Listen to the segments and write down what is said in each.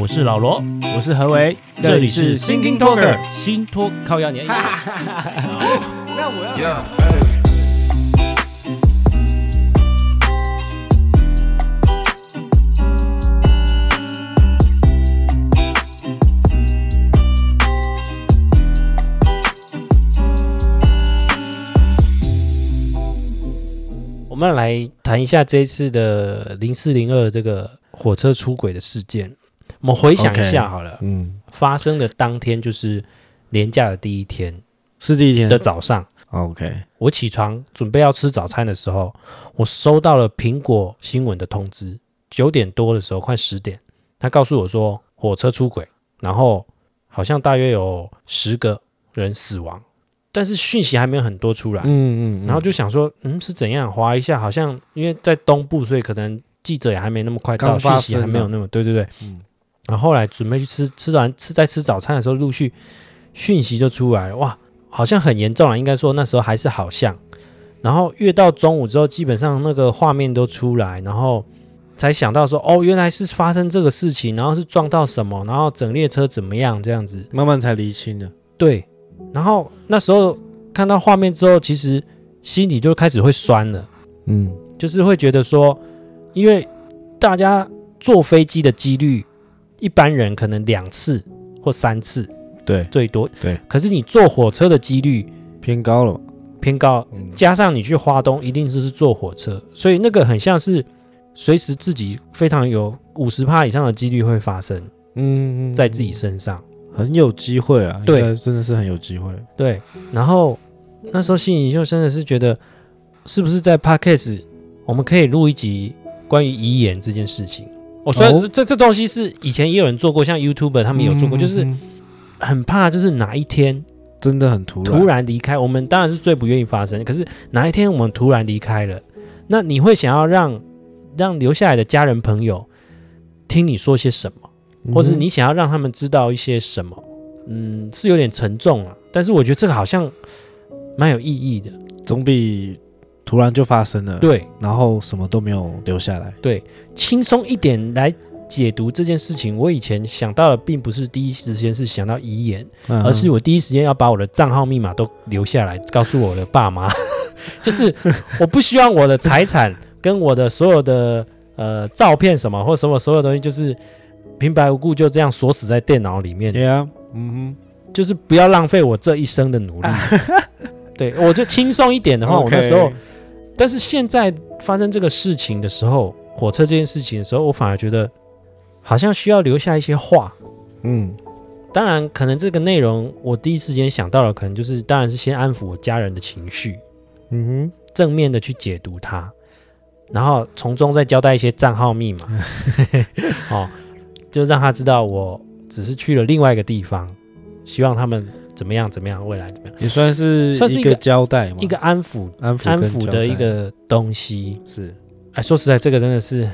我是老罗，我是何为，这里是 Thinking Talker 新托靠压年。那我要。我们来谈一下这一次的零四零二这个火车出轨的事件。我们回想一下好了，嗯，发生的当天就是年假的第一天，是第一天？的早上。OK，我起床准备要吃早餐的时候，我收到了苹果新闻的通知，九点多的时候，快十点，他告诉我说火车出轨，然后好像大约有十个人死亡，但是讯息还没有很多出来，嗯嗯，然后就想说，嗯，是怎样？划一下，好像因为在东部，所以可能记者也还没那么快到，讯息还没有那么，对对对，嗯。然后后来准备去吃，吃完吃在吃早餐的时候，陆续讯息就出来了，哇，好像很严重了。应该说那时候还是好像，然后越到中午之后，基本上那个画面都出来，然后才想到说，哦，原来是发生这个事情，然后是撞到什么，然后整列车怎么样这样子，慢慢才厘清的。对，然后那时候看到画面之后，其实心里就开始会酸了，嗯，就是会觉得说，因为大家坐飞机的几率。一般人可能两次或三次，对，最多对。可是你坐火车的几率偏高了，偏高。加上你去花东，一定就是坐火车，所以那个很像是随时自己非常有五十趴以上的几率会发生。嗯，在自己身上很有机会啊，对，真的是很有机会。对，然后那时候心里就真的是觉得，是不是在 Podcast 我们可以录一集关于遗言这件事情？我说、哦、这这东西是以前也有人做过，像 YouTuber 他们也有做过，嗯、就是很怕，就是哪一天真的很突然突然离开。我们当然是最不愿意发生，可是哪一天我们突然离开了，那你会想要让让留下来的家人朋友听你说些什么，或者你想要让他们知道一些什么？嗯，是有点沉重啊，但是我觉得这个好像蛮有意义的，总比。突然就发生了，对，然后什么都没有留下来，对，轻松一点来解读这件事情。我以前想到的并不是第一时间是想到遗言，嗯、而是我第一时间要把我的账号密码都留下来，告诉我的爸妈，就是我不希望我的财产跟我的所有的呃照片什么或什么所有东西，就是平白无故就这样锁死在电脑里面。对啊，嗯哼，就是不要浪费我这一生的努力。对，我就轻松一点的话.我那时候。但是现在发生这个事情的时候，火车这件事情的时候，我反而觉得好像需要留下一些话。嗯，当然，可能这个内容我第一时间想到了，可能就是当然是先安抚我家人的情绪，嗯哼，正面的去解读它，然后从中再交代一些账号密码，哦，就让他知道我只是去了另外一个地方，希望他们。怎么样？怎么样？未来怎么样？也算是算是一个交代嘛，一个安抚、安抚、安抚的一个东西。是，哎，说实在，这个真的是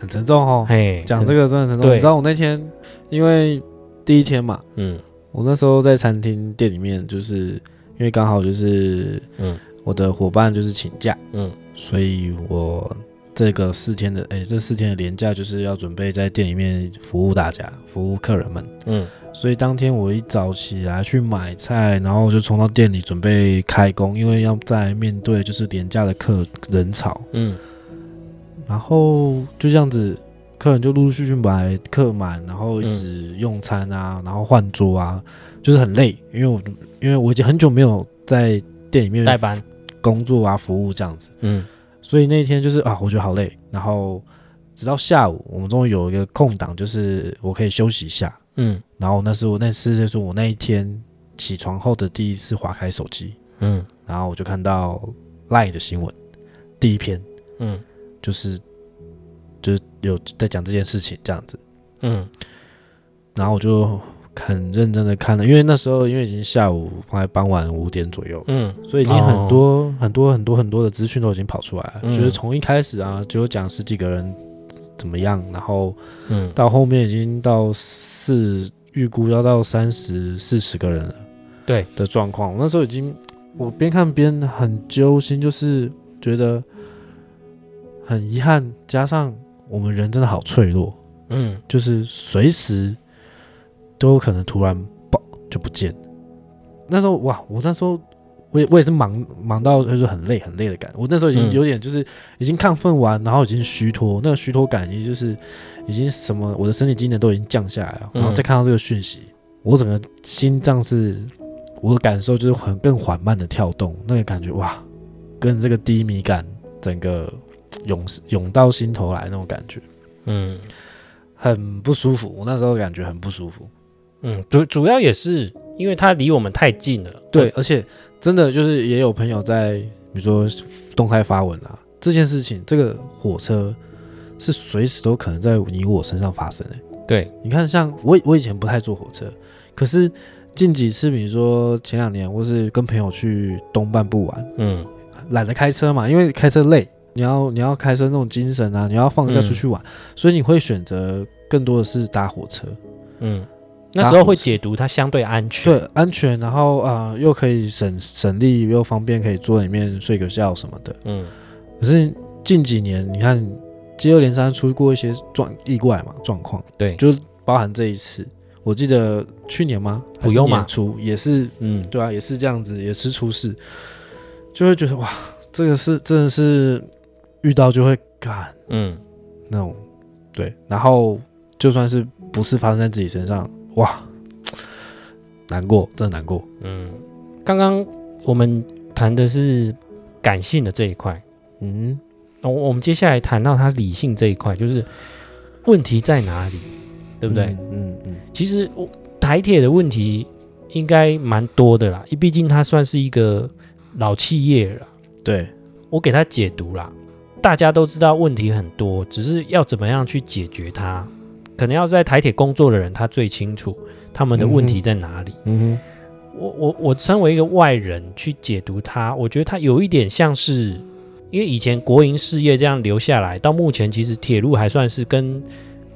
很沉重哦。嘿，讲这个真的沉重。你知道我那天因为第一天嘛，嗯，我那时候在餐厅店里面，就是因为刚好就是嗯，我的伙伴就是请假，嗯，所以我这个四天的哎，这四天的连假就是要准备在店里面服务大家，服务客人们，嗯。所以当天我一早起来去买菜，然后我就冲到店里准备开工，因为要在面对就是廉价的客人潮，嗯，然后就这样子，客人就陆陆续续买客满，然后一直用餐啊，然后换桌啊，就是很累，因为我因为我已经很久没有在店里面代班。工作啊，服务这样子，嗯，所以那天就是啊，我觉得好累，然后直到下午，我们终于有一个空档，就是我可以休息一下。嗯，然后那是我那次就是我那一天起床后的第一次划开手机，嗯，然后我就看到 LINE 的新闻，第一篇，嗯，就是就是有在讲这件事情这样子，嗯，然后我就很认真的看了，因为那时候因为已经下午快傍晚五点左右，嗯，所以已经很多、哦、很多很多很多的资讯都已经跑出来了，嗯、就是从一开始啊就讲十几个人怎么样，然后嗯，到后面已经到。四预估要到三十四十个人了，对的状况。我那时候已经，我边看边很揪心，就是觉得很遗憾，加上我们人真的好脆弱，嗯，就是随时都有可能突然爆就不见。那时候哇，我那时候我也我也是忙忙到就是很累很累的感觉。我那时候已经有点就是已经亢奋完，然后已经虚脱，那个虚脱感已经就是已经什么，我的身体机能都已经降下来了。然后再看到这个讯息，我整个心脏是，我的感受就是很更缓慢的跳动，那个感觉哇，跟这个低迷感整个涌涌到心头来那种感觉，嗯。很不舒服，我那时候感觉很不舒服。嗯，主主要也是因为它离我们太近了。对，而且真的就是也有朋友在，比如说动态发文啊，这件事情，这个火车是随时都可能在你我身上发生的。对，你看，像我我以前不太坐火车，可是近几次，比如说前两年，我是跟朋友去东半部玩，嗯，懒得开车嘛，因为开车累。你要你要开车那种精神啊，你要放假出去玩，嗯、所以你会选择更多的是搭火车。嗯，那时候会解读它相对安全，对安全，然后啊、呃、又可以省省力又方便，可以坐里面睡个觉什么的。嗯，可是近几年你看接二连三出过一些状意外嘛状况，对，就包含这一次，我记得去年吗？不用嘛，出也是，嗯，对啊，也是这样子，也是出事，就会觉得哇，这个是真的是。遇到就会干，嗯，那种，对，然后就算是不是发生在自己身上，哇，难过，真的难过，嗯。刚刚我们谈的是感性的这一块，嗯，我我们接下来谈到他理性这一块，就是问题在哪里，对不对？嗯嗯。嗯，其实我台铁的问题应该蛮多的啦，毕竟它算是一个老企业了，对，我给他解读啦。大家都知道问题很多，只是要怎么样去解决它，可能要在台铁工作的人他最清楚他们的问题在哪里。嗯哼，我我我身为一个外人去解读它，我觉得它有一点像是，因为以前国营事业这样留下来，到目前其实铁路还算是跟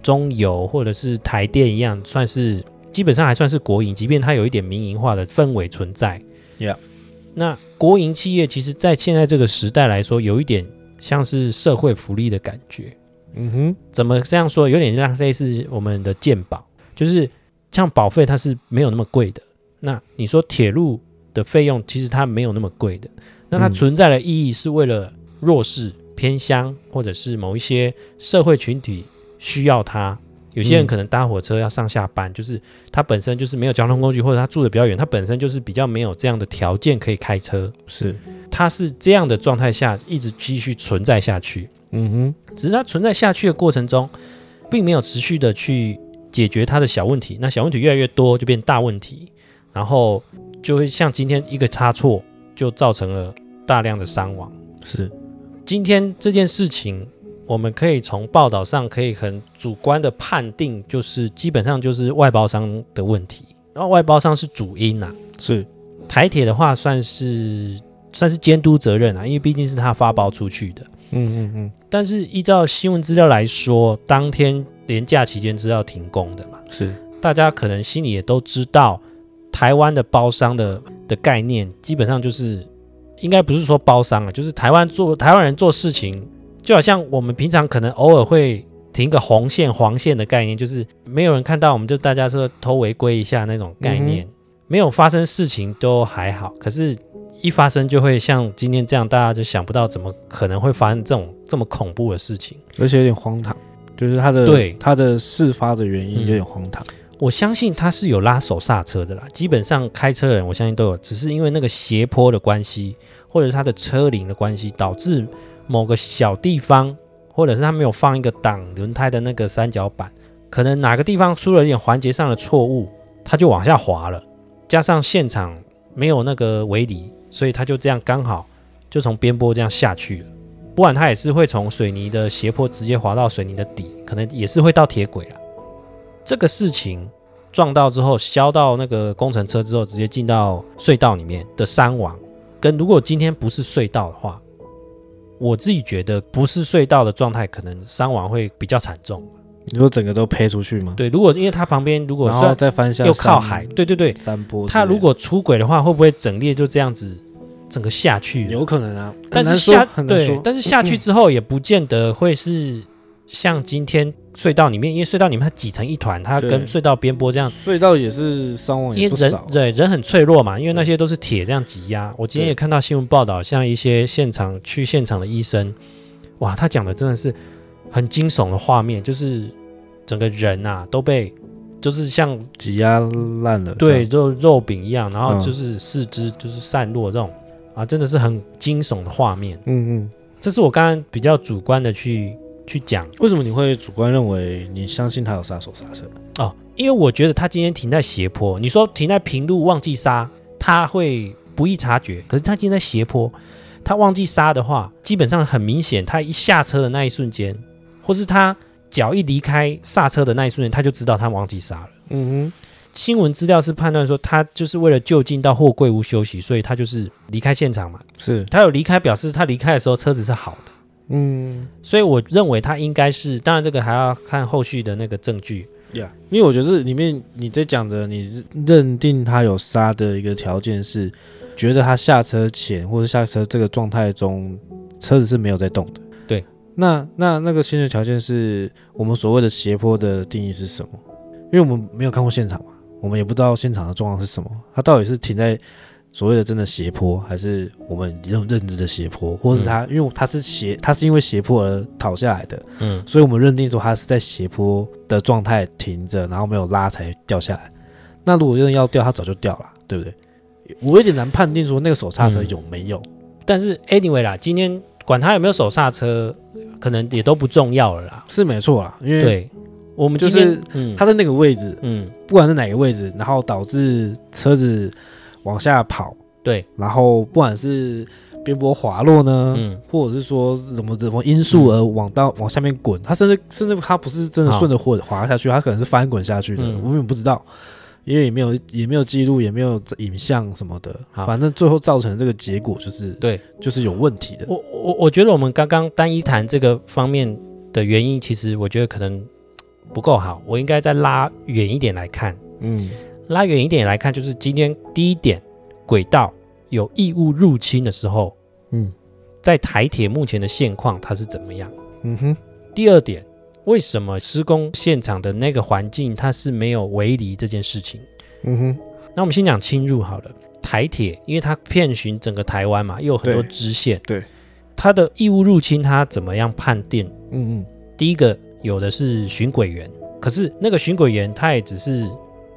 中油或者是台电一样，算是基本上还算是国营，即便它有一点民营化的氛围存在。Yeah，那国营企业其实，在现在这个时代来说，有一点。像是社会福利的感觉，嗯哼，怎么这样说？有点像类似我们的鉴保，就是像保费它是没有那么贵的。那你说铁路的费用其实它没有那么贵的，那它存在的意义是为了弱势、偏乡或者是某一些社会群体需要它。有些人可能搭火车要上下班，嗯、就是他本身就是没有交通工具，或者他住的比较远，他本身就是比较没有这样的条件可以开车。是，他是这样的状态下一直继续存在下去。嗯哼，只是它存在下去的过程中，并没有持续的去解决它的小问题。那小问题越来越多，就变大问题，然后就会像今天一个差错，就造成了大量的伤亡。是，今天这件事情。我们可以从报道上可以很主观的判定，就是基本上就是外包商的问题，然后外包商是主因呐，是台铁的话算是算是监督责任啊，因为毕竟是他发包出去的，嗯嗯嗯。但是依照新闻资料来说，当天连假期间是要停工的嘛，是大家可能心里也都知道，台湾的包商的的概念基本上就是应该不是说包商啊，就是台湾做台湾人做事情。就好像我们平常可能偶尔会停个红线、黄线的概念，就是没有人看到，我们就大家说偷违规一下那种概念。嗯、没有发生事情都还好，可是一发生就会像今天这样，大家就想不到怎么可能会发生这种这么恐怖的事情，而且有点荒唐。就是他的对他的事发的原因有点荒唐。嗯、我相信他是有拉手刹车的啦，基本上开车的人我相信都有，只是因为那个斜坡的关系，或者是他的车龄的关系导致。某个小地方，或者是他没有放一个挡轮胎的那个三角板，可能哪个地方出了一点环节上的错误，他就往下滑了。加上现场没有那个围篱，所以他就这样刚好就从边坡这样下去了。不然他也是会从水泥的斜坡直接滑到水泥的底，可能也是会到铁轨了。这个事情撞到之后，削到那个工程车之后，直接进到隧道里面的伤亡，跟如果今天不是隧道的话。我自己觉得不是隧道的状态，可能伤亡会比较惨重。你说整个都飞出去吗？对，如果因为它旁边如果然后再翻下又靠海，对对对，山坡。它如果出轨的话，会不会整列就这样子整个下去？有可能啊，但是下对，但是下去之后也不见得会是像今天隧道里面，因为隧道里面它挤成一团，它跟隧道边坡这样，隧道也是伤亡也不少。因为人对人很脆弱嘛，因为那些都是铁这样挤压。我今天也看到新闻报道，像一些现场去现场的医生，哇，他讲的真的是很惊悚的画面，就是整个人啊都被就是像挤压烂了，对，肉肉饼一样，然后就是四肢就是散落这种、嗯、啊，真的是很惊悚的画面。嗯嗯，这是我刚刚比较主观的去。去讲为什么你会主观认为你相信他有杀手刹车哦？因为我觉得他今天停在斜坡，你说停在平路忘记刹，他会不易察觉。可是他今天在斜坡，他忘记刹的话，基本上很明显，他一下车的那一瞬间，或是他脚一离开刹车的那一瞬间，他就知道他忘记刹了。嗯哼，新闻资料是判断说他就是为了就近到货柜屋休息，所以他就是离开现场嘛。是他有离开，表示他离开的时候车子是好的。嗯，所以我认为他应该是，当然这个还要看后续的那个证据。Yeah，因为我觉得这里面你在讲的，你认定他有刹的一个条件是，觉得他下车前或者下车这个状态中，车子是没有在动的。对，那那那个先决条件是我们所谓的斜坡的定义是什么？因为我们没有看过现场嘛，我们也不知道现场的状况是什么，它到底是停在。所谓的真的斜坡，还是我们认认知的斜坡，或者是它，因为它是斜，它是因为斜坡而倒下来的，嗯，所以我们认定说它是在斜坡的状态停着，然后没有拉才掉下来。那如果真的要掉，它早就掉了，对不对？我有点难判定说那个手刹车有没有。嗯，但是 anyway 啦，今天管他有没有手刹车，可能也都不重要了啦。是没错啦，因为对，我们就是他在那个位置，嗯，不管是哪个位置，然后导致车子。往下跑，对，然后不管是边坡滑落呢，嗯，或者是说什么什么因素而往到、嗯、往下面滚，它甚至甚至它不是真的顺着滑滑下去，它可能是翻滚下去的，嗯、我们也不知道，因为也没有也没有记录，也没有影像什么的，反正最后造成的这个结果就是对，就是有问题的。我我我觉得我们刚刚单一谈这个方面的原因，其实我觉得可能不够好，我应该再拉远一点来看，嗯。拉远一点来看，就是今天第一点，轨道有异物入侵的时候，嗯，在台铁目前的现况它是怎么样？嗯哼。第二点，为什么施工现场的那个环境它是没有围篱这件事情？嗯哼。那我们先讲侵入好了。台铁因为它遍寻整个台湾嘛，又有很多支线，对，它的义务入侵它怎么样判定？嗯嗯。第一个有的是巡轨员，可是那个巡轨员他也只是。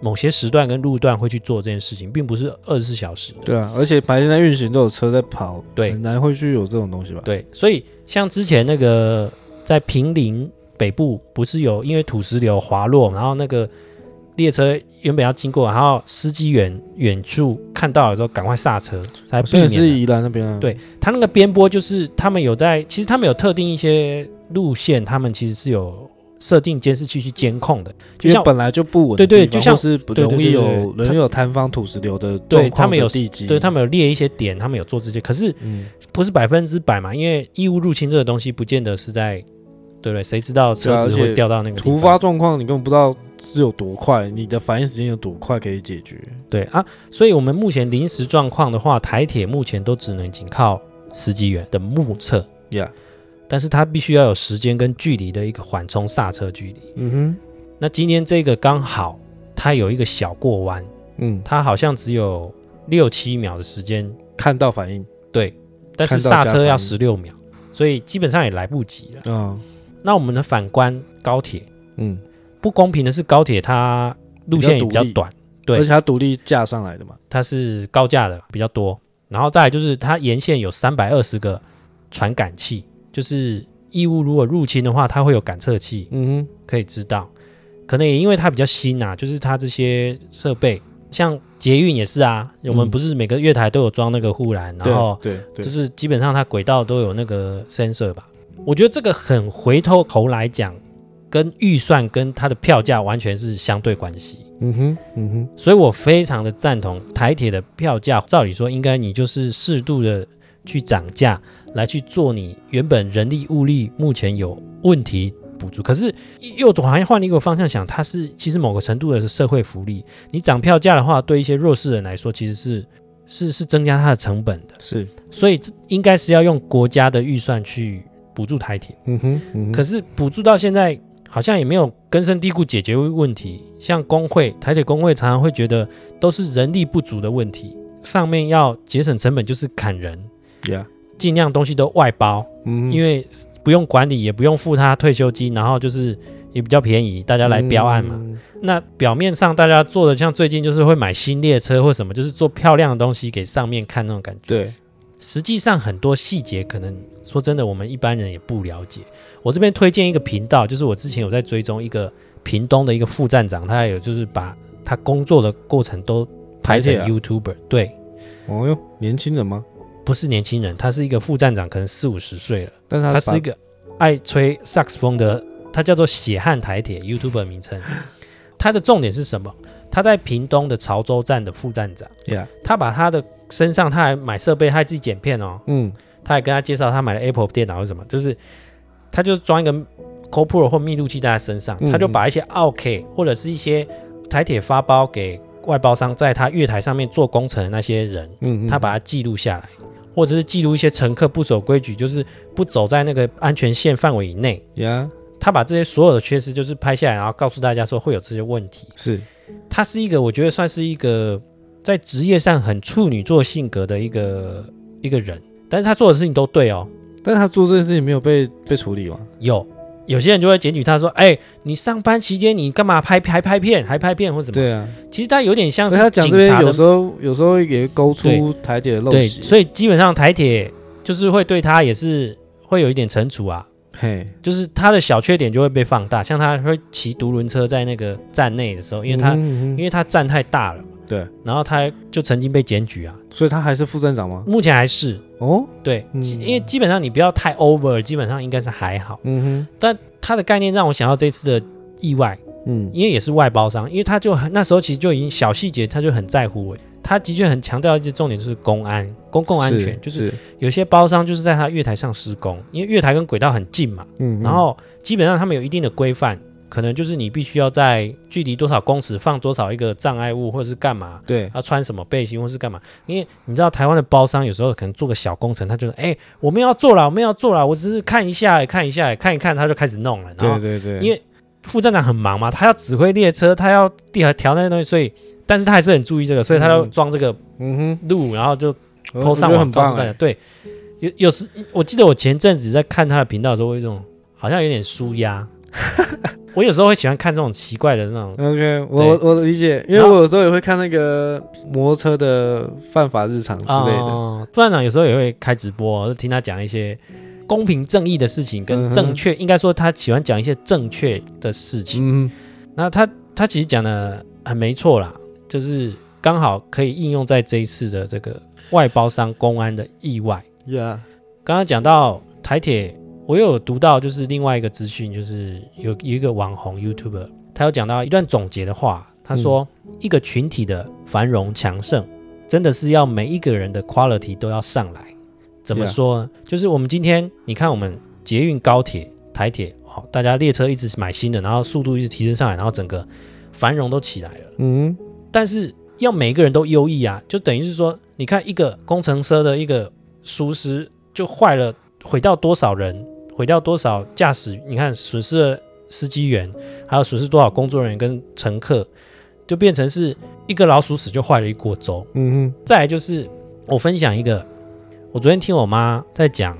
某些时段跟路段会去做这件事情，并不是二十四小时。对啊，而且白天在运行都有车在跑，对，很难会去有这种东西吧？对，所以像之前那个在平林北部，不是有因为土石流滑落，然后那个列车原本要经过，然后司机远远处看到了之后赶快刹车，才避免。是宜兰那边啊？对，他那个边坡就是他们有在，其实他们有特定一些路线，他们其实是有。设定监视器去监控的，就像本来就不稳，对对，就像是容易有人有塌方土石流的，对他们有地基，对他们有列一些点，他们有做这些，可是不是百分之百嘛？因为异物入侵这个东西，不见得是在，对不对？谁知道车子会掉到那个突发状况，你根本不知道是有多快，你的反应时间有多快可以解决？对啊，所以我们目前临时状况的话，台铁目前都只能仅靠司机员的目测，Yeah。但是它必须要有时间跟距离的一个缓冲刹车距离。嗯哼，那今天这个刚好它有一个小过弯，嗯，它好像只有六七秒的时间看到反应，对，但是刹车要十六秒，所以基本上也来不及了。嗯，那我们的反观高铁，嗯，不公平的是高铁它路线也比较短，对，而且它独立架上来的嘛，它是高架的比较多，然后再来就是它沿线有三百二十个传感器。就是异物如果入侵的话，它会有感测器，嗯哼，可以知道。可能也因为它比较新呐、啊，就是它这些设备，像捷运也是啊，嗯、我们不是每个月台都有装那个护栏，然后对，对，就是基本上它轨道都有那个 sensor 吧。我觉得这个很回头头来讲，跟预算跟它的票价完全是相对关系。嗯哼，嗯哼，所以我非常的赞同台铁的票价，照理说应该你就是适度的去涨价。来去做你原本人力物力目前有问题补助，可是又好像换了一个方向想，它是其实某个程度的是社会福利。你涨票价的话，对一些弱势人来说，其实是是是增加它的成本的。是，所以这应该是要用国家的预算去补补助台铁。嗯哼，嗯哼，可是补助到现在好像也没有根深蒂固解决问题。像工会，台铁工会常常会觉得都是人力不足的问题，上面要节省成本就是砍人，呀，尽量东西都外包，嗯，因为不用管理，也不用付他退休金，然后就是。也比较便宜，大家来标案嘛。嗯、那表面上大家做的像最近就是会买新列车或什么，就是做漂亮的东西给上面看那种感觉。对，实际上很多细节可能说真的，我们一般人也不了解。我这边推荐一个频道，就是我之前有在追踪一个屏东的一个副站长，他有就是把他工作的过程都拍成 YouTuber。对，哦哟，年轻人吗？不是年轻人，他是一个副站长，可能四五十岁了。但是他，他是一个爱吹萨克斯风的。他叫做血汗台铁 YouTuber 名称，他的重点是什么？他在屏东的潮州站的副站长，Yeah. 他把他的身上，他还买设备，他还自己剪片哦，嗯，他还跟他介绍他买了 Apple 电脑是什么，就是他就装一个 GoPro 或密录器在他身上，嗯、他就把一些 OK 或者是一些台铁发包给外包商，在他月台上面做工程的那些人，嗯，他把它记录下来，或者是记录一些乘客不守规矩，就是不走在那个安全线范围以内，Yeah. 他把这些所有的缺失就是拍下来，然后告诉大家说会有这些问题。是，他是一个我觉得算是一个在职业上很处女座性格的一个一个人，但是他做的事情都对哦。但是他做这件事情没有被被处理吗？有，有些人就会检举他说：“哎，你上班期间你干嘛拍还拍片，还拍片或什么？”对啊，其实他有点像是他讲这边有时候有时候也勾出台铁的陋习。对，所以基本上台铁就是会对他也是会有一点惩处啊。嘿，就是他的小缺点就会被放大，像他会骑独轮车在那个站内的时候，因为他、嗯、因为他站太大了，对，然后他就曾经被检举啊，所以他还是副站长吗？目前还是。哦，对，嗯、因为基本上你不要太 over，基本上应该是还好，嗯哼，但他的概念让我想到这次的意外，嗯，因为也是外包商，因为他就那时候其实就已经小细节他就很在乎。他的确很强调一些重点，就是公安、公共安全，是就是有些包商就是在他月台上施工，因为月台跟轨道很近嘛，嗯，然后基本上他们有一定的规范，可能就是你必须要在距离多少公尺放多少一个障碍物，或者是干嘛，对，要穿什么背心或是干嘛，因为你知道台湾的包商有时候可能做个小工程，他就说，哎，我们要做了，我们要做了，我只是看一下，看一下，看一看，他就开始弄了，然后对对对，因为副站长很忙嘛，他要指挥列车，他要调调那些东西，所以。但是他还是很注意这个，所以他要装这个嗯哼路，然后就 po 上网告诉大家。对，有有时我记得我前阵子在看他的频道的时候，我有一种好像有点舒压。我有时候会喜欢看这种奇怪的那种。OK，我我理解，因为我有时候也会看那个摩托车的犯法日常之类的。副站长有时候也会开直播，就听他讲一些公平正义的事情，跟正确，应该说他喜欢讲一些正确的事情。嗯，那他他其实讲的很没错啦。就是刚好可以应用在这一次的这个外包商公安的意外。Yeah，刚刚讲到台铁，我有读到就是另外一个资讯，就是有有一个网红 YouTuber，他有讲到一段总结的话，他说、嗯、一个群体的繁荣强盛，真的是要每一个人的 quality 都要上来。怎么说.就是我们今天你看我们捷运、高铁、台铁，哦，大家列车一直买新的，然后速度一直提升上来，然后整个繁荣都起来了。嗯。但是要每一个人都优异啊，就等于是说，你看一个工程车的一个疏失就坏了，毁掉多少人，毁掉多少驾驶，你看损失了司机员，还有损失多少工作人员跟乘客，就变成是一个老鼠屎就坏了一锅粥。嗯哼。再来就是我分享一个，我昨天听我妈在讲，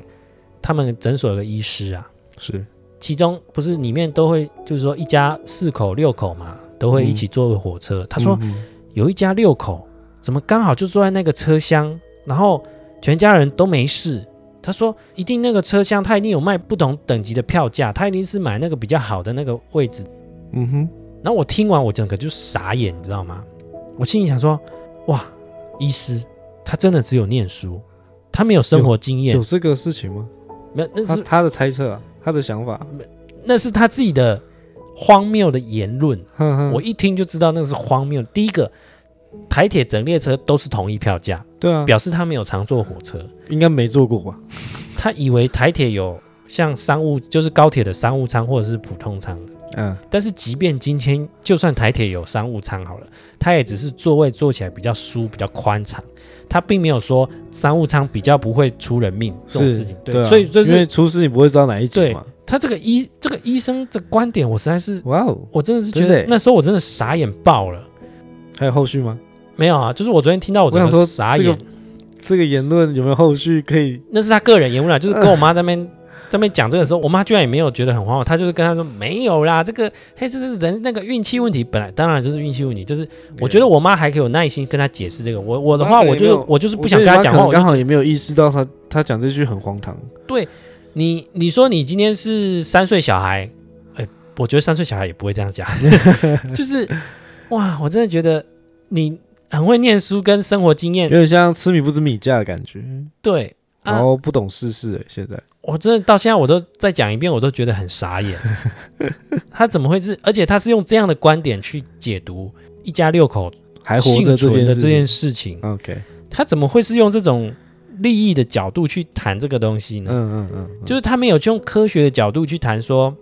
他们诊所有个医师啊，是其中不是里面都会就是说一家四口六口嘛。都会一起坐火车。嗯、他说有一家六口，怎么刚好就坐在那个车厢，然后全家人都没事。他说一定那个车厢他一定有卖不同等级的票价，他一定是买那个比较好的那个位置。嗯哼。然后我听完我整个就傻眼，你知道吗？我心里想说，哇，医师他真的只有念书，他没有生活经验。有，有这个事情吗？没有，那是他，他的猜测啊，他的想法。那是他自己的。荒谬的言论，我一听就知道那个是荒谬。第一个，台铁整列车都是同一票价，对啊，表示他没有常坐火车，应该没坐过吧？他以为台铁有像商务，就是高铁的商务舱或者是普通舱。嗯，但是即便今天就算台铁有商务舱好了，它也只是座位坐起来比较舒、比较宽敞，它并没有说商务舱比较不会出人命这种事情。对，所以就是因为出事你不会知道哪一节嘛。他这个医这个医生这观点，我实在是哇哦，我真的是觉得那时候我真的傻眼爆了。还有后续吗？没有啊，就是我昨天听到我真的傻眼。这个言论有没有后续可以？那是他个人言论啊，就是跟我妈 在那边在那边讲这个时候，我妈居然也没有觉得很荒谬，她就是跟他说没有啦，这个嘿，这是人那个运气问题，本来当然就是运气问题，就是我觉得我妈还可以有耐心跟他解释这个，我我的话我就我就是不想跟他讲话，我刚好也没有意识到他他讲这句很荒唐。对。你你说你今天是三岁小孩，哎，我觉得三岁小孩也不会这样讲，就是哇，我真的觉得你很会念书跟生活经验，有点像吃米不知米价的感觉。对，然后不懂世事哎，现在我真的到现在我都再讲一遍，我都觉得很傻眼。他怎么会是？而且他是用这样的观点去解读一家六口还活着这件的这件事情。OK，他怎么会是用这种？利益的角度去谈这个东西呢？嗯嗯嗯，就是他没有用科学的角度去谈说，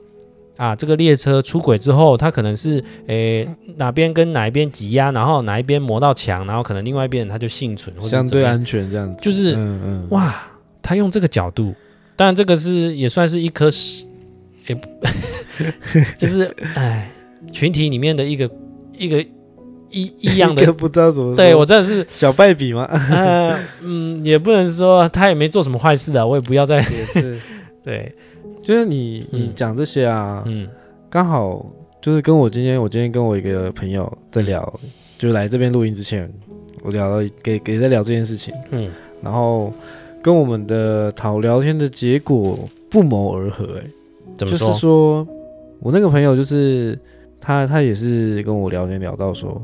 啊，这个列车出轨之后，它可能是诶、欸、哪边跟哪一边挤压，然后哪一边磨到墙，然后可能另外一边它就幸存，或者相对安全这样子。就是嗯嗯，哇，他用这个角度，当然这个是也算是一颗屎，也不，就是哎，群体里面的一个一个。一一样的，不知道怎么说。对我真的是小败笔吗？呃，嗯，也不能说他也没做什么坏事的，我也不要再也是。对，就是你你讲这些啊，嗯，刚好就是跟我今天我今天跟我一个朋友在聊，就来这边录音之前，我聊了给给在聊这件事情，嗯，然后跟我们的讨聊天的结果不谋而合，哎，怎么说？就是说我那个朋友就是他他也是跟我聊天聊到说。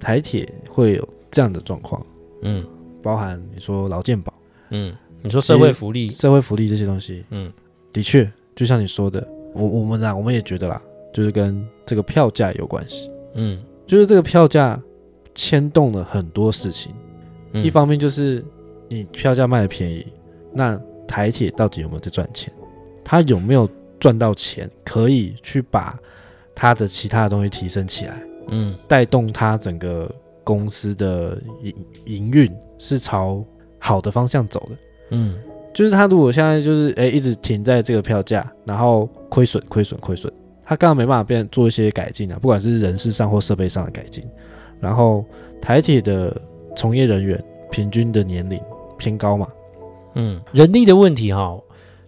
台铁会有这样的状况，嗯，包含你说劳健保，嗯，你说社会福利、社会福利这些东西，嗯，的确，就像你说的，我我们啊，我们也觉得啦，就是跟这个票价有关系，嗯，就是这个票价牵动了很多事情，嗯，一方面就是你票价卖的便宜，那台铁到底有没有在赚钱？他有没有赚到钱，可以去把他的其他的东西提升起来？嗯，带动它整个公司的营营运是朝好的方向走的。嗯，就是他如果现在就是诶、欸、一直停在这个票价，然后亏损亏损亏损，他刚刚没办法变做一些改进啊，不管是人事上或设备上的改进。然后台铁的从业人员平均的年龄偏高嘛，嗯，人力的问题哈，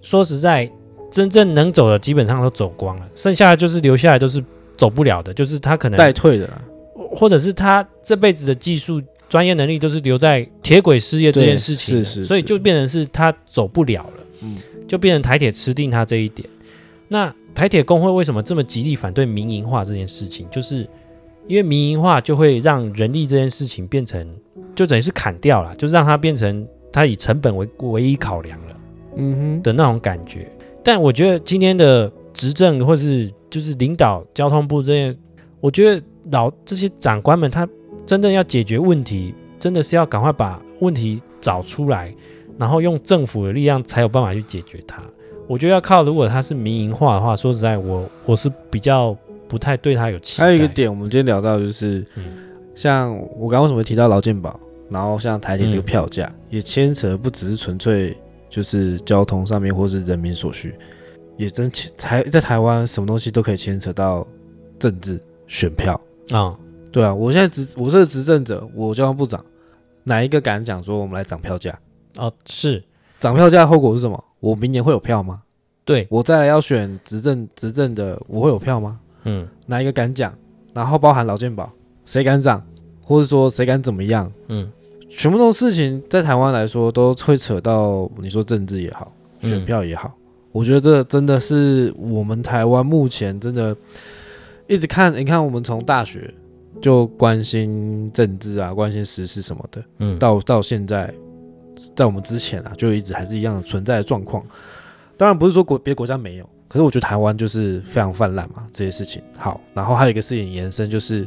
说实在，真正能走的基本上都走光了，剩下的就是留下来都是。走不了的，就是他可能待退的啦，或者是他这辈子的技术专业能力都是留在铁轨事业这件事情，是是，所以就变成是他走不了了，嗯，就变成台铁吃定他这一点。那台铁工会为什么这么极力反对民营化这件事情？就是因为民营化就会让人力这件事情变成，就等于是砍掉了，就是让它变成它以成本为唯一考量了，嗯哼的那种感觉。但我觉得今天的执政或是就是领导交通部这些，我觉得老这些长官们，他真正要解决问题，真的是要赶快把问题找出来，然后用政府的力量才有办法去解决它。我觉得要靠，如果它是民营化的话，说实在，我我是比较不太对它有期待。还有一个点，我们今天聊到就是，嗯、像我刚刚为什么提到劳健保，然后像台铁这个票价，嗯、也牵扯不只是纯粹就是交通上面，或是人民所需。也真牵台在台湾，什么东西都可以牵扯到政治选票啊。哦、对啊，我现在执我是个执政者，我交通部长，哪一个敢讲说我们来涨票价？哦，是涨票价的后果是什么？我明年会有票吗？对，我再来要选执政执政的，我会有票吗？嗯，哪一个敢讲？然后包含劳健保，谁敢涨？或者说谁敢怎么样？嗯，全部这种事情在台湾来说都会扯到你说政治也好，选票也好。嗯我觉得这真的是我们台湾目前真的一直看，你看我们从大学就关心政治啊，关心时事什么的，嗯，到到现在，在我们之前啊，就一直还是一样的存在的状况。当然不是说国别国家没有，可是我觉得台湾就是非常泛滥嘛，这些事情。好，然后还有一个事情延伸，就是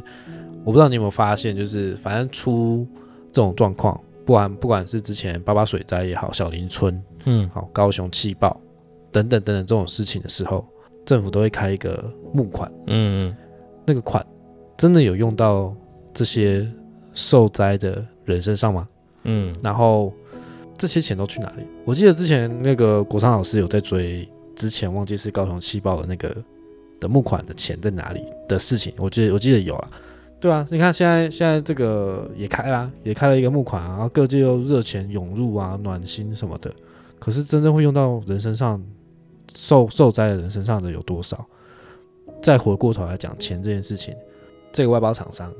我不知道你有没有发现，就是反正出这种状况，不管不管是之前八八水灾也好，小林村，嗯，好，高雄气爆。等等等等这种事情的时候，政府都会开一个募款，嗯，那个款真的有用到这些受灾的人身上吗？嗯，然后这些钱都去哪里？我记得之前那个国昌老师有在追，之前忘记是高雄气爆的那个的募款的钱在哪里的事情，我记得我记得有啊。对啊，你看现在现在这个也开啦，也开了一个募款啊，然后各界又热钱涌入啊，暖心什么的。可是真正会用到人身上，受受灾的人身上的有多少？再回过头来讲钱这件事情，这个外包厂商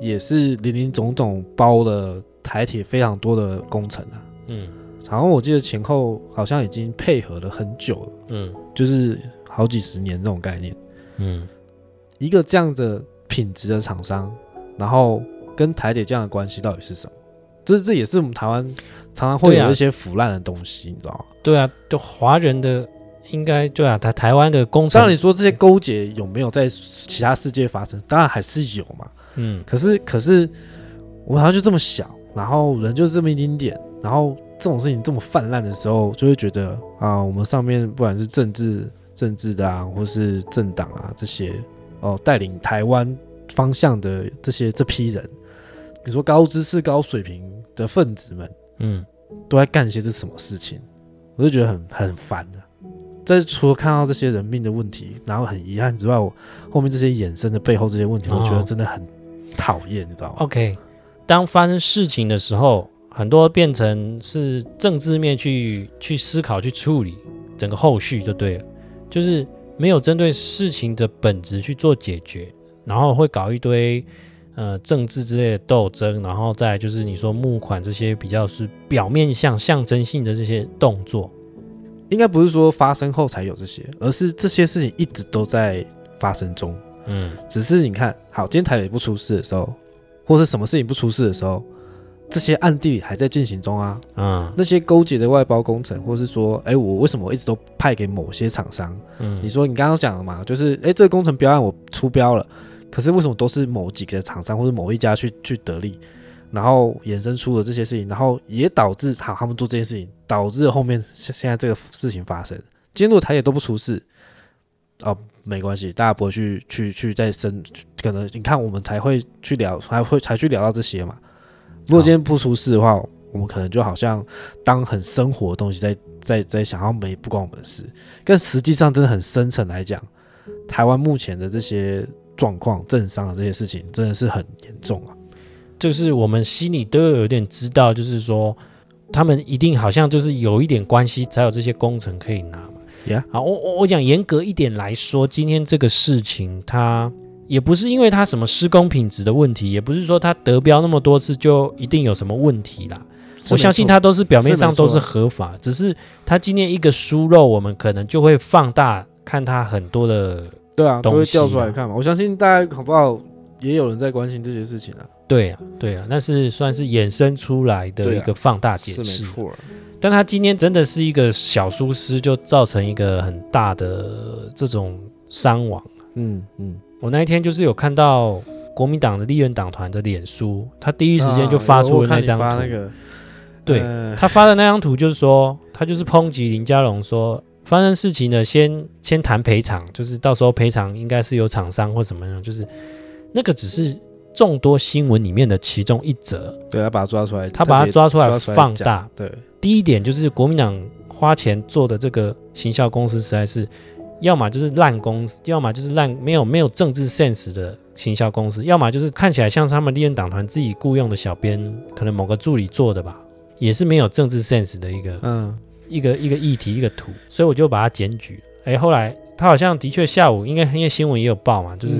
也是林林总总包了台铁非常多的工程啊。嗯，然后我记得前后好像已经配合了很久了。嗯，就是好几十年这种概念。嗯，一个这样的。品质的厂商，然后跟台铁这样的关系到底是什么？就是这也是我们台湾常常会有一些腐烂的东西，啊、你知道吗？对啊，就华人的应该对啊，台台湾的工厂。当然你说这些勾结有没有在其他世界发生？当然还是有嘛。嗯，可是可是我们好像就这么小，然后人就这么一丁点，然后这种事情这么泛滥的时候，就会觉得啊，我们上面不管是政治政治的啊，或是政党啊这些。哦，带领台湾方向的这些这批人，你说高知识、高水平的分子们，嗯，都在干些是什么事情？我就觉得很很烦的。在除了看到这些人命的问题，然后很遗憾之外，我后面这些衍生的背后这些问题，我觉得真的很讨厌，你知道吗？OK，当发生事情的时候，很多变成是政治面去去思考、去处理整个后续就对了，就是。没有针对事情的本质去做解决，然后会搞一堆呃政治之类的斗争，然后再就是你说募款这些比较是表面向象征性的这些动作，应该不是说发生后才有这些，而是这些事情一直都在发生中。嗯，只是你看好，今天台北不出事的时候，或是什么事情不出事的时候。这些暗地里还在进行中啊，嗯，那些勾结的外包工程，或是说，哎，我为什么我一直都派给某些厂商？嗯，你说你刚刚讲了嘛，就是，哎，这个工程标案我出标了，可是为什么都是某几个厂商或者某一家去去得利，然后衍生出了这些事情，然后也导致好他们做这件事情，导致后面现现在这个事情发生。今天如果台也都不出事，哦，没关系，大家不会去去去再生，可能你看我们才会去聊，还会才去聊到这些嘛。如果今天不出事的话，我们可能就好像当很生活的东西在在在想要没不关我们的事，但实际上真的很深层来讲，台湾目前的这些状况、政商的这些事情真的是很严重啊。就是我们心里都有点知道，就是说他们一定好像就是有一点关系，才有这些工程可以拿嘛。Yeah，好，我我我讲严格一点来说，今天这个事情它。也不是因为它什么施工品质的问题，也不是说它得标那么多次就一定有什么问题啦。我相信它都是表面上都是合法，只是它今天一个疏漏，我们可能就会放大看它很多的对啊，都会调出来看嘛。我相信大家好不好也有人在关心这些事情啊。对啊，对啊，那是算是衍生出来的一个放大解释，是没错。但他今天真的是一个小疏失，就造成一个很大的这种伤亡。嗯嗯。我那一天就是有看到国民党的立院党团的脸书，他第一时间就发出了那张图。啊那个、对、呃、他发的那张图，就是说他就是抨击林佳龙说，发生事情呢，先先谈赔偿，就是到时候赔偿应该是由厂商或什么样，就是那个只是众多新闻里面的其中一则。对，他把它抓出来，他把它抓出来放大。对，第一点就是国民党花钱做的这个行销公司实在是。要么就是烂公司，要么就是烂没有没有政治 sense 的行销公司，要么就是看起来像是他们立院党团自己雇佣的小编，可能某个助理做的吧，也是没有政治 sense 的一个，嗯，一个一个议题一个图，所以我就把它检举。哎，后来他好像的确下午应该因为新闻也有报嘛，就是，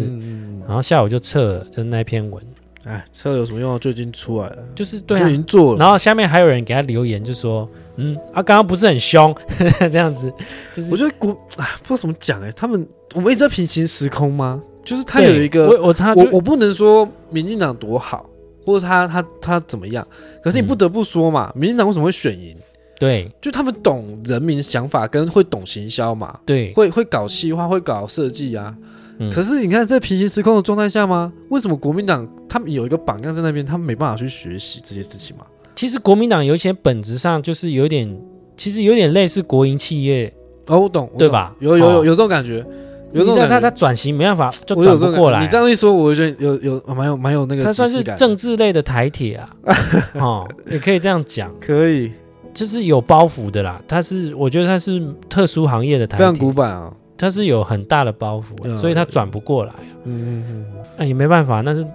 然后下午就撤了，就是那篇文。哎，撤有什么用啊？就已经出来了，就是对啊，就已经做了。然后下面还有人给他留言，就说。嗯啊，刚刚不是很凶，这样子，就是我觉得国啊，不知道怎么讲哎，他们我们一直在平行时空吗？就是他有一个我我差我我不能说民进党多好，或者他他他怎么样，可是你不得不说嘛，嗯、民进党为什么会选赢？对，就他们懂人民想法，跟会懂行销嘛，对，会会搞企划，会搞设计啊。嗯、可是你看在平行时空的状态下吗？为什么国民党他们有一个榜样在那边，他们没办法去学习这些事情吗？其实国民党有一些本质上就是有点，其实有点类似国营企业哦，我懂，我懂对吧？有有有有这种感觉，有种他他转型没办法就转不过来。你这样一说，我觉得有有蛮有蛮有那个。他算是政治类的台铁啊，哦，也可以这样讲，可以，就是有包袱的啦。他是我觉得他是特殊行业的台铁，非常古板啊，他是有很大的包袱，所以他转不过来。嗯嗯嗯，那也没办法，那是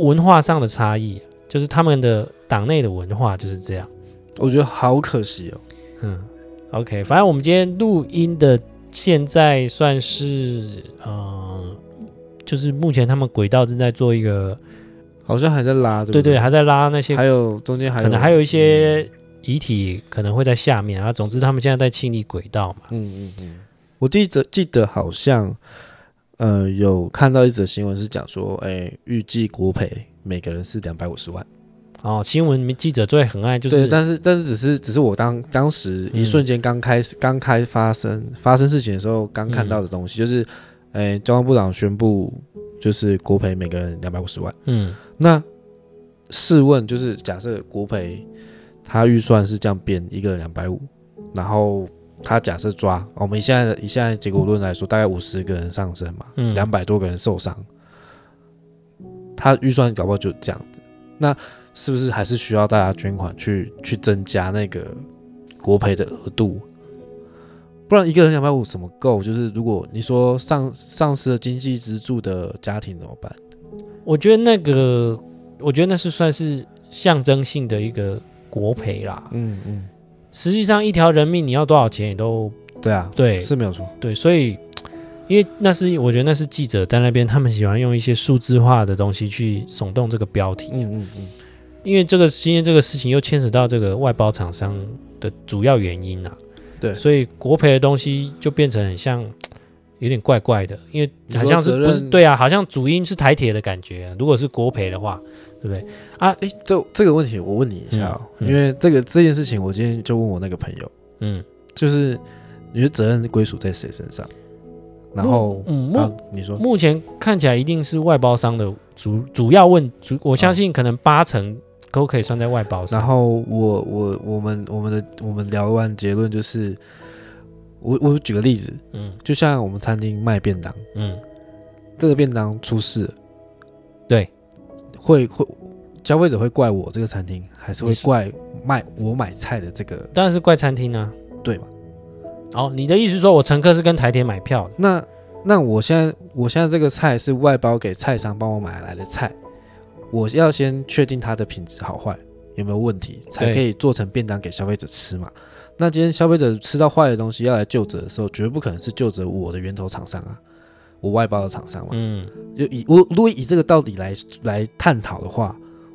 文化上的差异，就是他们的党内的文化就是这样。我觉得好可惜哦。嗯，OK，反正我们今天录音的。现在算是呃，就是目前他们轨道正在做一个，好像还在拉，对对，还在拉那些，还有中间还有可能还有一些遗体可能会在下面啊。总之，他们现在在清理轨道嘛。嗯嗯嗯。我记得记得好像呃有看到一则新闻是讲说，哎，预计国赔每个人是两百五十万。哦，新闻记者最很爱就是，对，但是但是只是只是我当当时一瞬间刚开始刚、嗯、开发生发生事情的时候刚看到的东西，嗯、就是，诶，交通部长宣布就是国赔每个人两百五十万。嗯，那试问就是假设国赔他预算是这样变一个人两百五，然后他假设抓我们以现在以现在结果论来说，大概五十个人上升嘛，嗯，两百多个人受伤，他预算搞不好就这样子，那。是不是还是需要大家捐款去去增加那个国赔的额度？不然一个人两百五怎么够？就是如果你说丧丧失了经济支柱的家庭怎么办？我觉得那个，我觉得那是算是象征性的一个国赔啦。嗯嗯，实际上一条人命你要多少钱也都对啊，对是没有错。对，所以因为那是我觉得那是记者在那边，他们喜欢用一些数字化的东西去耸动这个标题。嗯嗯嗯。因为这个，今天这个事情又牵扯到这个外包厂商的主要原因啊，对，所以国赔的东西就变成很像有点怪怪的，因为好像是不是对啊，好像主因是台铁的感觉啊。如果是国培的话，对不对？啊？诶，这这个问题我问你一下哦，嗯。嗯，因为这个这件事情，我今天就问我那个朋友，嗯，就是你的责任归属在谁身上？然后，嗯，目、啊、你说。目前看起来一定是外包商的主主要问主，我相信可能八成。都可以算在外包上。然后我我我们我们的我们聊完结论就是，我我举个例子，嗯，就像我们餐厅卖便当，嗯，这个便当出事，对，会会消费者会怪我这个餐厅，还是会怪卖我买菜的这个？当然是怪餐厅啊，对嘛？哦，你的意思是说我乘客是跟台铁买票的？那那我现在我现在这个菜是外包给菜商帮我买来的菜。我要先确定它的品质好坏有没有问题，才可以做成便当给消费者吃嘛。那今天消费者吃到坏的东西要来就责的时候，绝不可能是就责我的源头厂商啊，我外包的厂商嘛。嗯，就以我如果以这个道理来来探讨的话，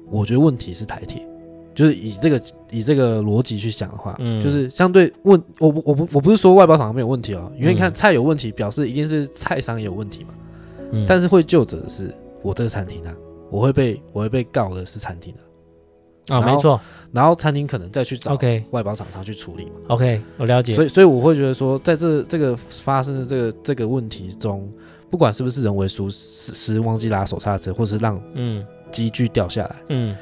我觉得问题是台铁，就是以这个以这个逻辑去想的话，嗯，就是相对问我我不我不是说外包厂商没有问题哦，因为你看菜有问题，表示一定是菜商有问题嘛。嗯，但是会就责的是我这个餐厅啊。我会被我会被告的是餐厅的啊，没错。然后餐厅可能再去找外包厂商去处理嘛。OK，我了解。所以所以我会觉得说，在这这个发生的这个这个问题中，不管是不是人为疏失忘记拉手刹车，或是让嗯机具掉下来，嗯。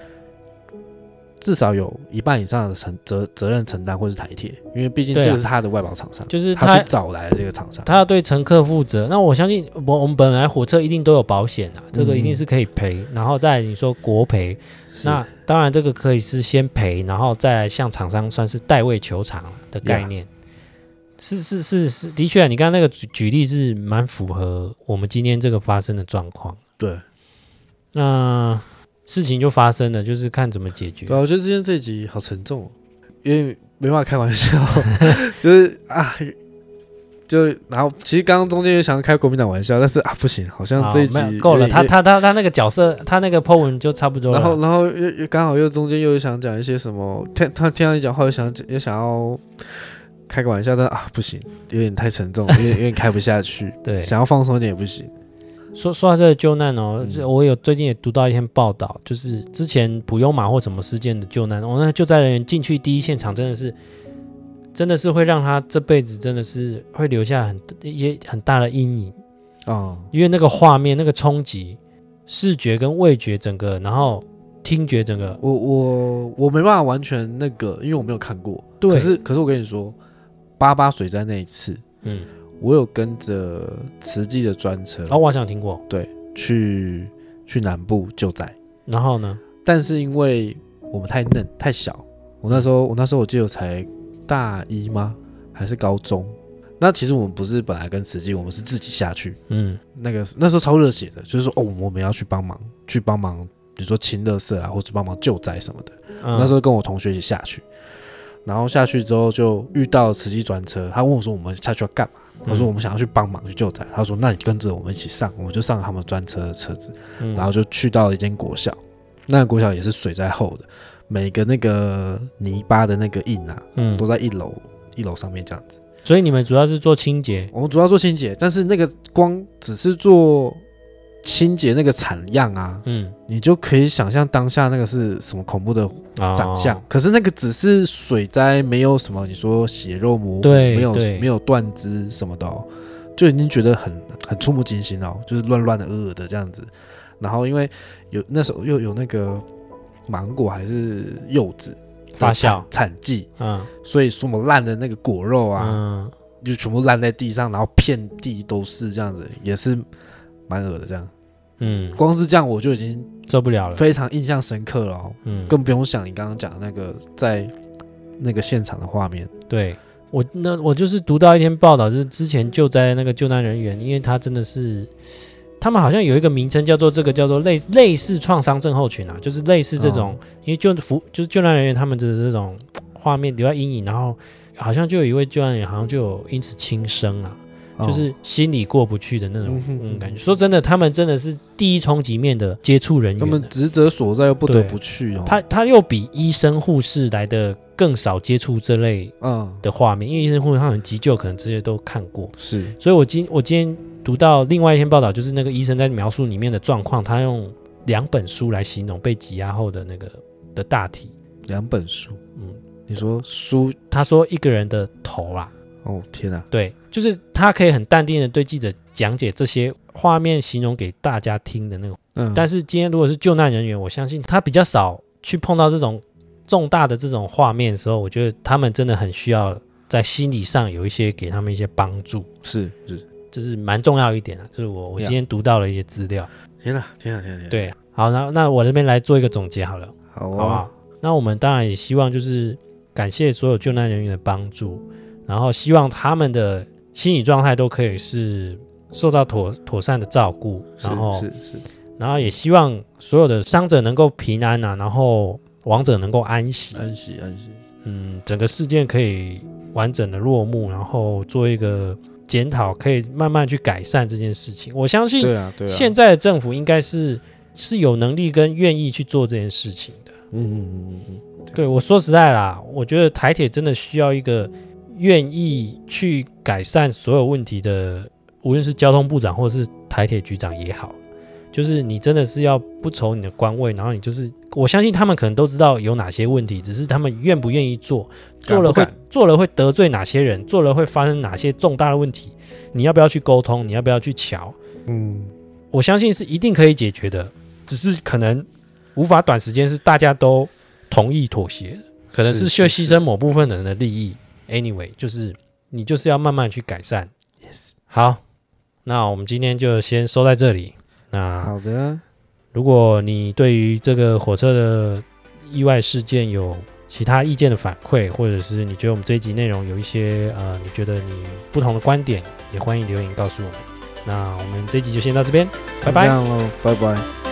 至少有一半以上的承责责任承担，或是台铁，因为毕竟这个是他的外包厂商，就是他去找来的这个厂商，他要对乘客负责。那我相信，我我们本来火车一定都有保险啊，这个一定是可以赔。然后再你说国赔，那当然这个可以是先赔，然后再向厂商算是代位求偿的概念。是是是是，的确，你刚刚那个举举例是蛮符合我们今天这个发生的状况。对，那。事情就发生了，就是看怎么解决。对，我觉得今天这一集好沉重，因为没办法开玩笑，就是啊，就然后其实刚刚中间又想要开国民党玩笑，但是啊不行，好像这一集够了。他他他他那个角色，他那个 po 文就差不多了。然后然后又又刚好又中间又想讲一些什么，听他听到你讲话又想又想要开个玩笑，但啊不行，有点太沉重，有点有点开不下去。对，想要放松一点也不行。说说到这个救难哦，嗯、我有最近也读到一篇报道，就是之前普悠马或什么事件的救难，哦，那救灾人员进去第一现场，真的是，真的是会让他这辈子真的是会留下很一些很大的阴影啊，哦、因为那个画面、那个冲击，视觉跟味觉整个，然后听觉整个，我我我没办法完全那个，因为我没有看过。对，可是可是我跟你说，八八水灾那一次，嗯。我有跟着慈济的专车，哦，我好像听过，对，去去南部救灾。然后呢？但是因为我们太嫩太小，我那时候我那时候我记得才大一吗？还是高中？那其实我们不是本来跟慈济，我们是自己下去。嗯，那个那时候超热血的，就是说哦，我们要去帮忙，去帮忙，比如说清垃圾啊，或者帮忙救灾什么的。嗯，那时候跟我同学一起下去，然后下去之后就遇到慈济专车，他问我说我们下去要干嘛？他说我们想要去帮忙去救灾。他说那你跟着我们一起上，我们就上他们专车的车子，然后就去到了一间国小。那个国小也是水灾后的，每个那个泥巴的那个印啊，嗯，都在一楼一楼上面这样子。所以你们主要是做清洁，我们主要做清洁，但是那个光只是做清洁那个产样啊，嗯，你就可以想象当下那个是什么恐怖的长相。哦、可是那个只是水灾，没有什么你说血肉模糊，对没有没有断肢什么的、哦，就已经觉得很很触目惊心哦，就是乱乱的、恶恶的这样子。然后因为有那时候又有那个芒果还是柚子。发酵产季，嗯，所以什么烂的那个果肉啊，嗯，就全部烂在地上，然后遍地都是这样子，也是蛮恶的这样，嗯，光是这样我就已经受不了了，非常印象深刻了，哦，嗯，更不用想你刚刚讲的那个在那个现场的画面，对。我那我就是读到一篇报道，就是之前救灾那个救难人员，因为他真的是。他们好像有一个名称叫做这个叫做类类似创伤症候群啊，就是类似这种，哦、因为救服就是救难人员他们的这种画面留下阴影，然后好像就有一位救难人员好像就有因此轻生了，哦、就是心里过不去的那种嗯感觉。说真的，他们真的是第一冲击面的接触人员，他们职责所在又不得不去哦。他他又比医生护士来的更少接触这类嗯的画面，嗯、因为医生护士他很急救可能这些都看过，是。所以我今我今天。读到另外一篇报道，就是那个医生在描述里面的状况，他用两本书来形容被挤压后的那个的大体。两本书，嗯，你说书，他说一个人的头啊，哦天啊，对，就是他可以很淡定的对记者讲解这些画面，形容给大家听的那种。嗯，但是今天如果是救难人员，我相信他比较少去碰到这种重大的这种画面的时候，我觉得他们真的很需要在心理上有一些给他们一些帮助。是是。这是蛮重要一点的，就是我我今天读到了一些资料。天哪，天哪，天哪！对，好，那那我这边来做一个总结好了，好啊。好那我们当然也希望就是感谢所有救难人员的帮助，然后希望他们的心理状态都可以是受到妥妥善的照顾，然后是是，然后也希望所有的伤者能够平安啊，然后亡者能够安息，安息安息。嗯，整个事件可以完整的落幕，然后做一个。检讨可以慢慢去改善这件事情，我相信，对啊，对啊，现在的政府应该是是有能力跟愿意去做这件事情的。嗯嗯嗯嗯嗯，对，我说实在啦，我觉得台铁真的需要一个愿意去改善所有问题的，无论是交通部长或者是台铁局长也好，就是你真的是要不愁你的官位，然后你就是。我相信他们可能都知道有哪些问题，只是他们愿不愿意做，做了会做了会得罪哪些人，做了会发生哪些重大的问题，你要不要去沟通？你要不要去瞧？嗯，我相信是一定可以解决的，只是可能无法短时间是大家都同意妥协，可能是需要牺牲某部分人的利益。Anyway，就是你就是要慢慢去改善。Yes，好，那我们今天就先收在这里。那好的。如果你对于这个火车的意外事件有其他意见的反馈，或者是你觉得我们这一集内容有一些呃，你觉得你不同的观点，也欢迎留言告诉我们。那我们这一集就先到这边，拜拜，拜拜。